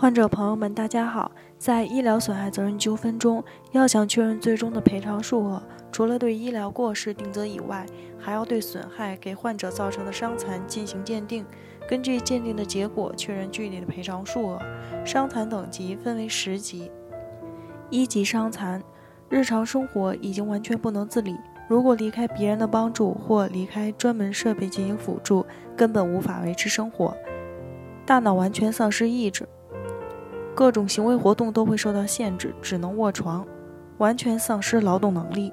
患者朋友们，大家好。在医疗损害责任纠纷中，要想确认最终的赔偿数额，除了对医疗过失定责以外，还要对损害给患者造成的伤残进行鉴定，根据鉴定的结果确认具体的赔偿数额。伤残等级分为十级。一级伤残，日常生活已经完全不能自理，如果离开别人的帮助或离开专门设备进行辅助，根本无法维持生活，大脑完全丧失意志。各种行为活动都会受到限制，只能卧床，完全丧失劳动能力。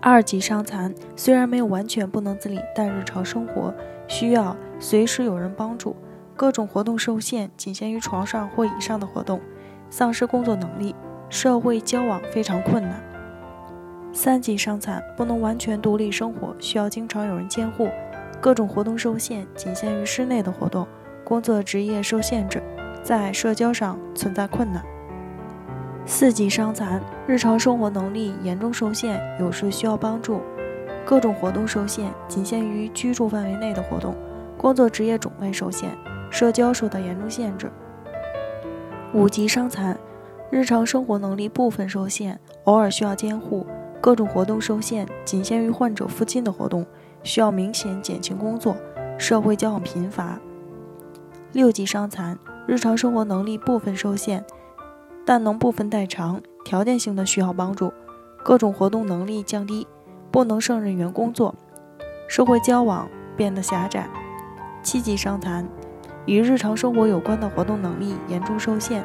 二级伤残虽然没有完全不能自理，但日常生活需要随时有人帮助，各种活动受限，仅限于床上或以上的活动，丧失工作能力，社会交往非常困难。三级伤残不能完全独立生活，需要经常有人监护，各种活动受限，仅限于室内的活动，工作职业受限制。在社交上存在困难。四级伤残，日常生活能力严重受限，有时需要帮助，各种活动受限，仅限于居住范围内的活动，工作职业种类受限，社交受到严重限制。五级伤残，日常生活能力部分受限，偶尔需要监护，各种活动受限，仅限于患者附近的活动，需要明显减轻工作，社会交往贫乏。六级伤残。日常生活能力部分受限，但能部分代偿，条件性的需要帮助，各种活动能力降低，不能胜任原工作，社会交往变得狭窄。七级伤残，与日常生活有关的活动能力严重受限，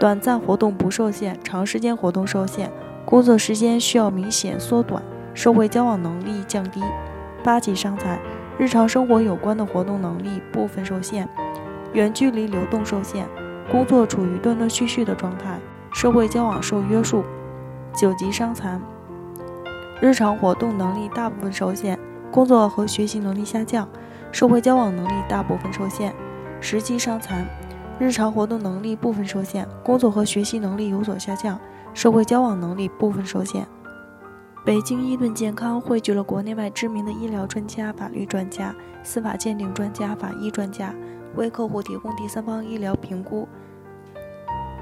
短暂活动不受限，长时间活动受限，工作时间需要明显缩短，社会交往能力降低。八级伤残，日常生活有关的活动能力部分受限。远距离流动受限，工作处于断断续续的状态，社会交往受约束。九级伤残，日常活动能力大部分受限，工作和学习能力下降，社会交往能力大部分受限。十级伤残，日常活动能力部分受限，工作和学习能力有所下降，社会交往能力部分受限。北京伊顿健康汇聚了国内外知名的医疗专家、法律专家、司法鉴定专家、法医专家。为客户提供第三方医疗评估，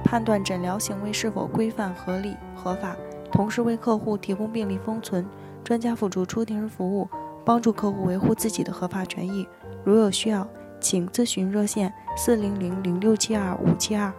判断诊疗行为是否规范、合理、合法，同时为客户提供病历封存、专家辅助出庭服务，帮助客户维护自己的合法权益。如有需要，请咨询热线：四零零零六七二五七二。